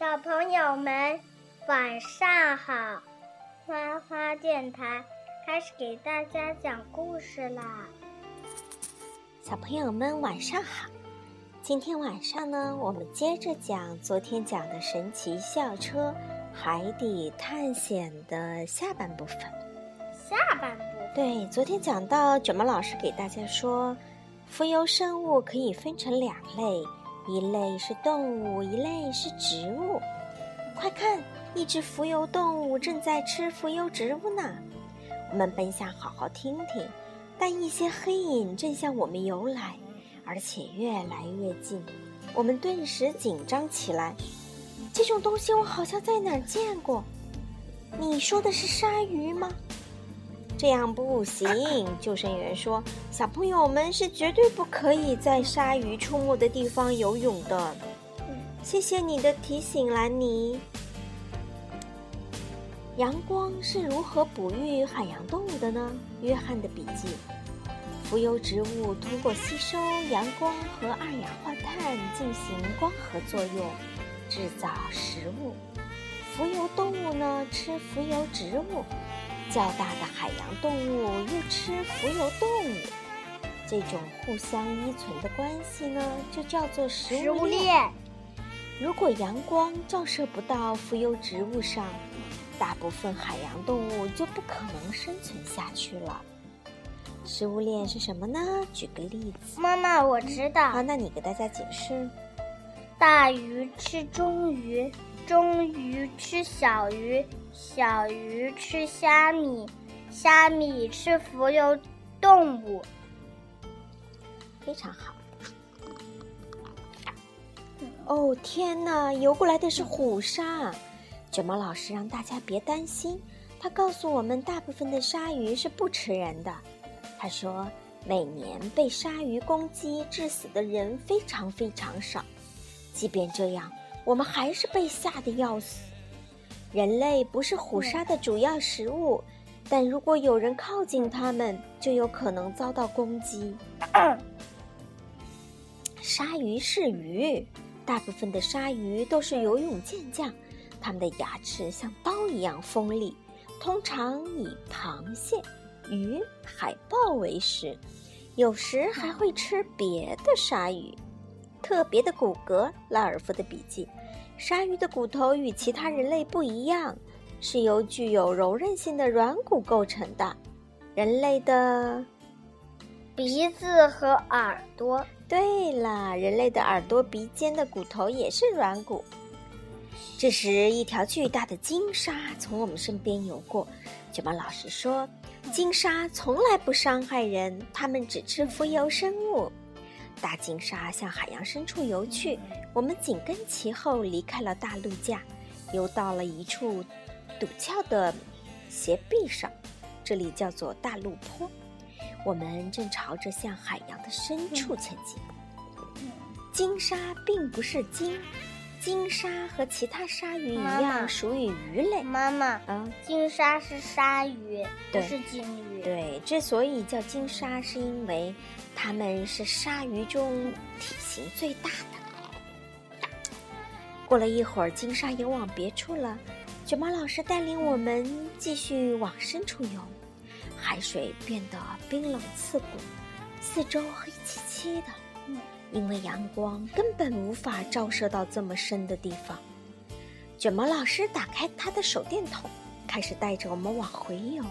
小朋友们，晚上好！花花电台开始给大家讲故事啦。小朋友们，晚上好！今天晚上呢，我们接着讲昨天讲的神奇校车海底探险的下半部分。下半部对，昨天讲到卷毛老师给大家说，浮游生物可以分成两类。一类是动物，一类是植物。快看，一只浮游动物正在吃浮游植物呢。我们本想好好听听，但一些黑影正向我们游来，而且越来越近。我们顿时紧张起来。这种东西我好像在哪儿见过。你说的是鲨鱼吗？这样不行，救生员说：“小朋友们是绝对不可以在鲨鱼出没的地方游泳的。”谢谢你的提醒，兰尼。阳光是如何哺育海洋动物的呢？约翰的笔记：浮游植物通过吸收阳光和二氧化碳进行光合作用，制造食物。浮游动物呢，吃浮游植物。较大的海洋动物又吃浮游动物，这种互相依存的关系呢，就叫做食物链。如果阳光照射不到浮游植物上，大部分海洋动物就不可能生存下去了。食物链是什么呢？举个例子。妈妈，我知道。好，那你给大家解释。大鱼吃中鱼。中鱼吃小鱼，小鱼吃虾米，虾米吃浮游动物。非常好。哦天哪，游过来的是虎鲨！卷毛老师让大家别担心，他告诉我们，大部分的鲨鱼是不吃人的。他说，每年被鲨鱼攻击致死的人非常非常少。即便这样。我们还是被吓得要死。人类不是虎鲨的主要食物，但如果有人靠近它们，就有可能遭到攻击。鲨鱼是鱼，大部分的鲨鱼都是游泳健将，它们的牙齿像刀一样锋利，通常以螃蟹、鱼、海豹为食，有时还会吃别的鲨鱼。特别的骨骼，拉尔夫的笔记：鲨鱼的骨头与其他人类不一样，是由具有柔韧性的软骨构成的。人类的鼻子和耳朵。对了，人类的耳朵、鼻尖的骨头也是软骨。这时，一条巨大的金鲨从我们身边游过。卷毛老师说：“金鲨从来不伤害人，它们只吃浮游生物。”大金鲨向海洋深处游去，我们紧跟其后离开了大陆架，游到了一处陡峭的斜壁上，这里叫做大陆坡。我们正朝着向海洋的深处前进。金鲨并不是鲸，金鲨和其他鲨鱼一样属于鱼类。妈妈，嗯，鲸鲨是鲨鱼，不是鲸鱼。对，之所以叫鲸鲨，是因为。它们是鲨鱼中体型最大的。过了一会儿，金鲨游往别处了。卷毛老师带领我们继续往深处游，海水变得冰冷刺骨，四周黑漆漆的，因为阳光根本无法照射到这么深的地方。卷毛老师打开他的手电筒，开始带着我们往回游。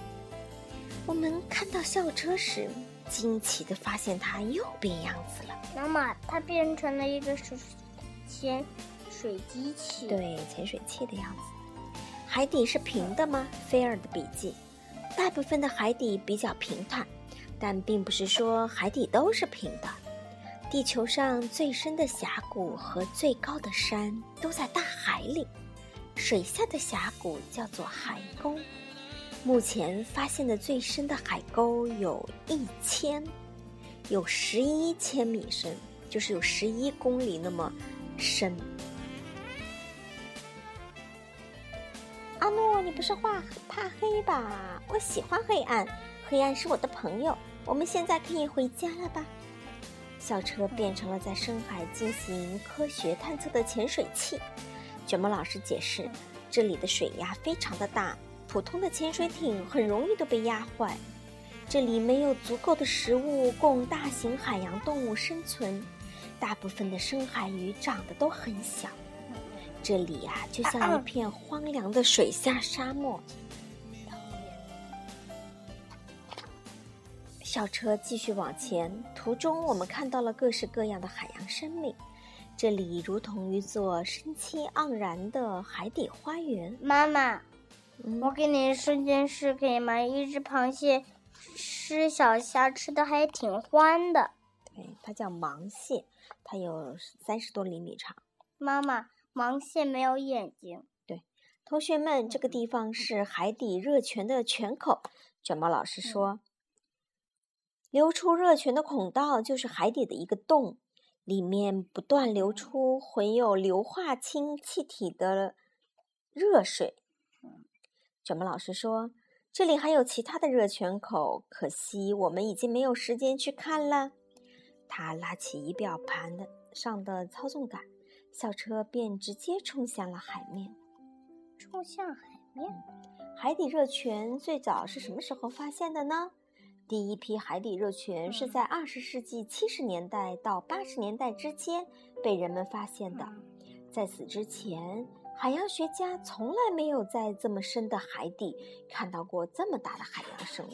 我们看到校车时。惊奇的发现，它又变样子了。妈妈，它变成了一个水潜水机器。对，潜水器的样子。海底是平的吗？菲尔的笔记：大部分的海底比较平坦，但并不是说海底都是平的。地球上最深的峡谷和最高的山都在大海里，水下的峡谷叫做海沟。目前发现的最深的海沟有一千，有十一千米深，就是有十一公里那么深。阿诺，你不是话怕黑吧？我喜欢黑暗，黑暗是我的朋友。我们现在可以回家了吧？校车变成了在深海进行科学探测的潜水器。卷毛老师解释，这里的水压非常的大，普通的潜水艇很容易都被压坏。这里没有足够的食物供大型海洋动物生存，大部分的深海鱼长得都很小。这里呀，就像一片荒凉的水下沙漠。校车继续往前，途中我们看到了各式各样的海洋生命。这里如同一座生机盎然的海底花园。妈妈，我给你说件事可以吗？一只螃蟹。吃小虾吃的还挺欢的，对，它叫芒蟹，它有三十多厘米长。妈妈，芒蟹没有眼睛。对，同学们，这个地方是海底热泉的泉口。卷毛老师说，流出热泉的孔道就是海底的一个洞，里面不断流出混有硫化氢气体的热水。卷毛老师说。这里还有其他的热泉口，可惜我们已经没有时间去看了。他拉起仪表盘的上的操纵杆，校车便直接冲向了海面。冲向海面？海底热泉最早是什么时候发现的呢？第一批海底热泉是在二十世纪七十年代到八十年代之间被人们发现的。在此之前。海洋学家从来没有在这么深的海底看到过这么大的海洋生物。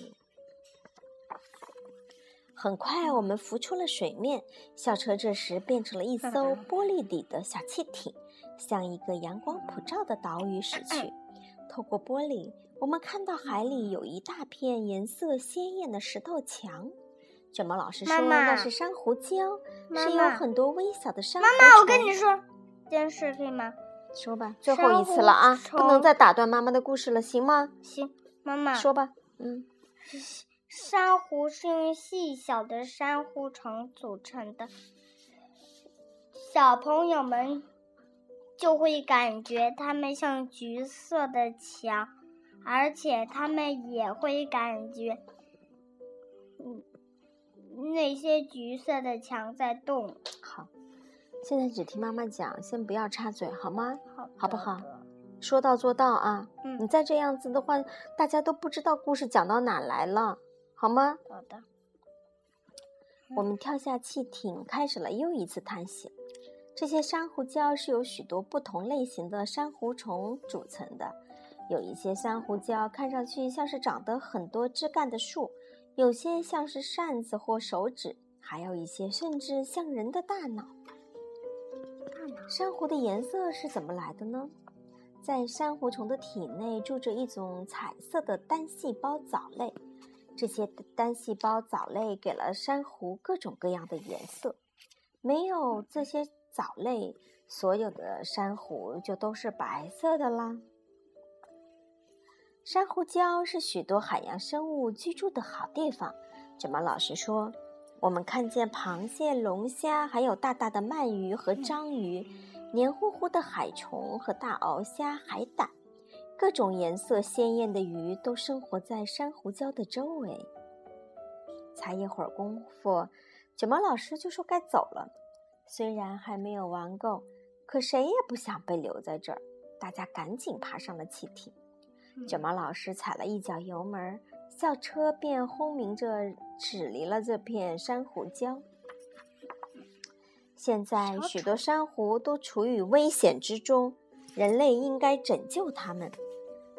很快，我们浮出了水面，校车这时变成了一艘玻璃底的小汽艇，向一个阳光普照的岛屿驶去。透过玻璃，我们看到海里有一大片颜色鲜艳的石头墙。卷毛老师说那是珊瑚礁，是有很多微小的珊瑚。妈妈，我跟你说件事，可以吗？说吧，最后一次了啊！不能再打断妈妈的故事了，行吗？行，妈妈说吧。嗯，珊瑚是用细小的珊瑚虫组成的，小朋友们就会感觉它们像橘色的墙，而且他们也会感觉，嗯，那些橘色的墙在动。好。现在只听妈妈讲，先不要插嘴，好吗？好，好不好？说到做到啊！嗯，你再这样子的话，大家都不知道故事讲到哪来了，好吗？好的。我们跳下汽艇，开始了又一次探险。这些珊瑚礁是由许多不同类型的珊瑚虫组成的，有一些珊瑚礁看上去像是长得很多枝干的树，有些像是扇子或手指，还有一些甚至像人的大脑。珊瑚的颜色是怎么来的呢？在珊瑚虫的体内住着一种彩色的单细胞藻类，这些单细胞藻类给了珊瑚各种各样的颜色。没有这些藻类，所有的珊瑚就都是白色的啦。珊瑚礁是许多海洋生物居住的好地方。卷毛老师说。我们看见螃蟹、龙虾，还有大大的鳗鱼和章鱼，黏糊糊的海虫和大鳌虾、海胆，各种颜色鲜艳的鱼都生活在珊瑚礁的周围。才一会儿功夫，卷毛老师就说该走了。虽然还没有玩够，可谁也不想被留在这儿。大家赶紧爬上了汽艇。卷毛老师踩了一脚油门。校车便轰鸣着驶离了这片珊瑚礁。现在许多珊瑚都处于危险之中，人类应该拯救它们。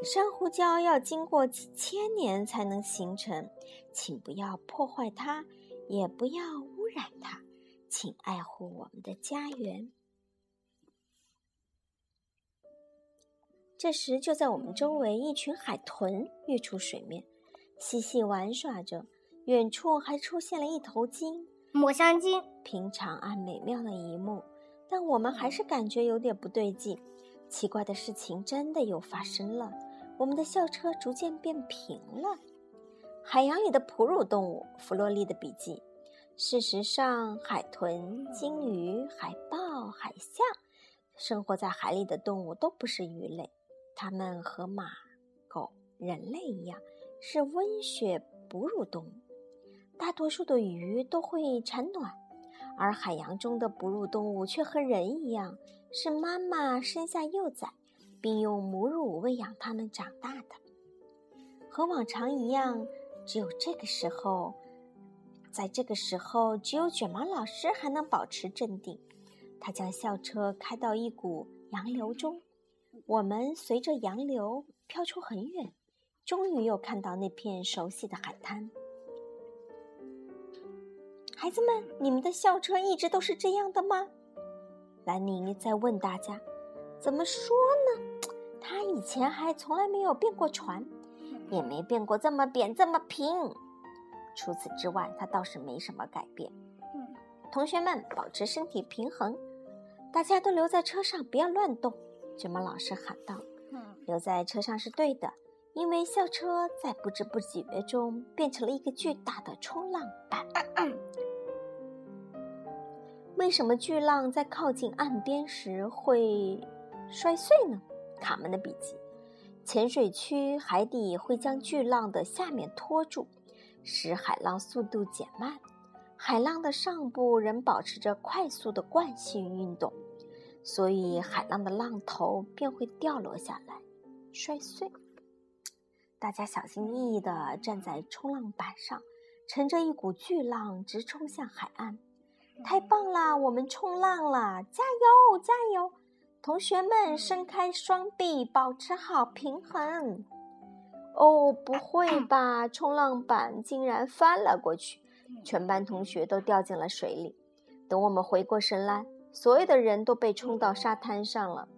珊瑚礁要经过几千年才能形成，请不要破坏它，也不要污染它，请爱护我们的家园。这时，就在我们周围，一群海豚跃出水面。嬉戏玩耍着，远处还出现了一头鲸——抹香鲸。平常啊美妙的一幕，但我们还是感觉有点不对劲。奇怪的事情真的又发生了，我们的校车逐渐变平了。海洋里的哺乳动物，弗洛利的笔记。事实上，海豚、鲸鱼、海豹、海象，生活在海里的动物都不是鱼类，它们和马、狗、人类一样。是温血哺乳动物，大多数的鱼都会产卵，而海洋中的哺乳动物却和人一样，是妈妈生下幼崽，并用母乳喂养它们长大的。和往常一样，只有这个时候，在这个时候，只有卷毛老师还能保持镇定。他将校车开到一股洋流中，我们随着洋流飘出很远，终于又看到那片熟悉的海滩。孩子们，你们的校车一直都是这样的吗？兰妮在问大家。怎么说呢？他以前还从来没有变过船，也没变过这么扁这么平。除此之外，他倒是没什么改变。同学们，保持身体平衡。大家都留在车上，不要乱动。卷毛老师喊道：“留在车上是对的，因为校车在不知不觉中变成了一个巨大的冲浪板。为什么巨浪在靠近岸边时会摔碎呢？”卡门的笔记：潜水区海底会将巨浪的下面拖住，使海浪速度减慢。海浪的上部仍保持着快速的惯性运动，所以海浪的浪头便会掉落下来，摔碎。大家小心翼翼地站在冲浪板上，乘着一股巨浪直冲向海岸。太棒了，我们冲浪了！加油，加油！同学们，伸开双臂，保持好平衡。哦，不会吧！冲浪板竟然翻了过去。全班同学都掉进了水里。等我们回过神来，所有的人都被冲到沙滩上了。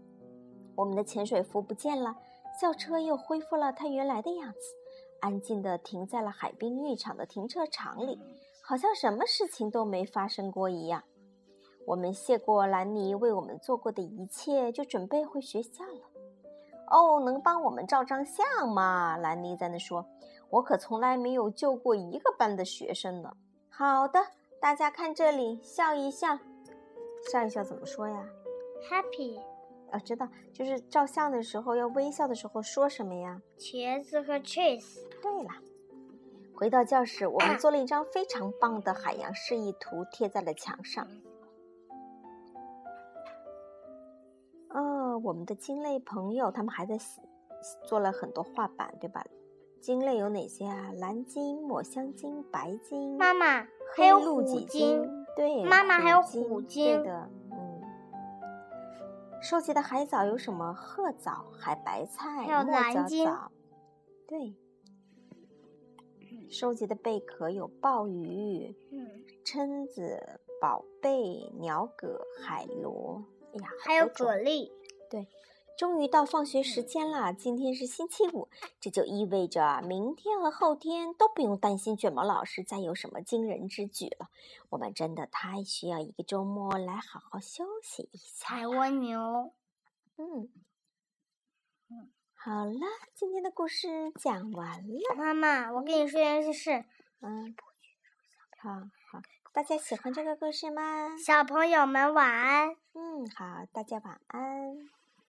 我们的潜水服不见了，校车又恢复了它原来的样子，安静地停在了海滨浴场的停车场里，好像什么事情都没发生过一样。我们谢过兰尼为我们做过的一切，就准备回学校了。哦，能帮我们照张相吗？兰尼在那说。我可从来没有救过一个班的学生呢。好的，大家看这里，笑一笑，笑一笑怎么说呀？Happy。啊，知道，就是照相的时候要微笑的时候说什么呀？茄子和 cheese。对了，回到教室，我们做了一张非常棒的海洋示意图，贴在了墙上。哦，我们的鲸类朋友他们还在做了很多画板，对吧？鲸类有哪些啊？蓝鲸、抹香鲸、白鲸。妈妈还有虎鲸。对，妈妈还有虎鲸。对的，嗯。收集的海藻有什么？褐藻、海白菜、墨角藻。对。收集的贝壳有鲍鱼、蛏子、宝贝、鸟蛤、海螺。哎呀，还有蛤蜊。对。终于到放学时间了，今天是星期五，这就意味着明天和后天都不用担心卷毛老师再有什么惊人之举了。我们真的太需要一个周末来好好休息一下。踩蜗牛。嗯，嗯，好了，今天的故事讲完了。妈妈，我跟你说件事。嗯，好好，大家喜欢这个故事吗？小朋友们晚安。嗯，好，大家晚安。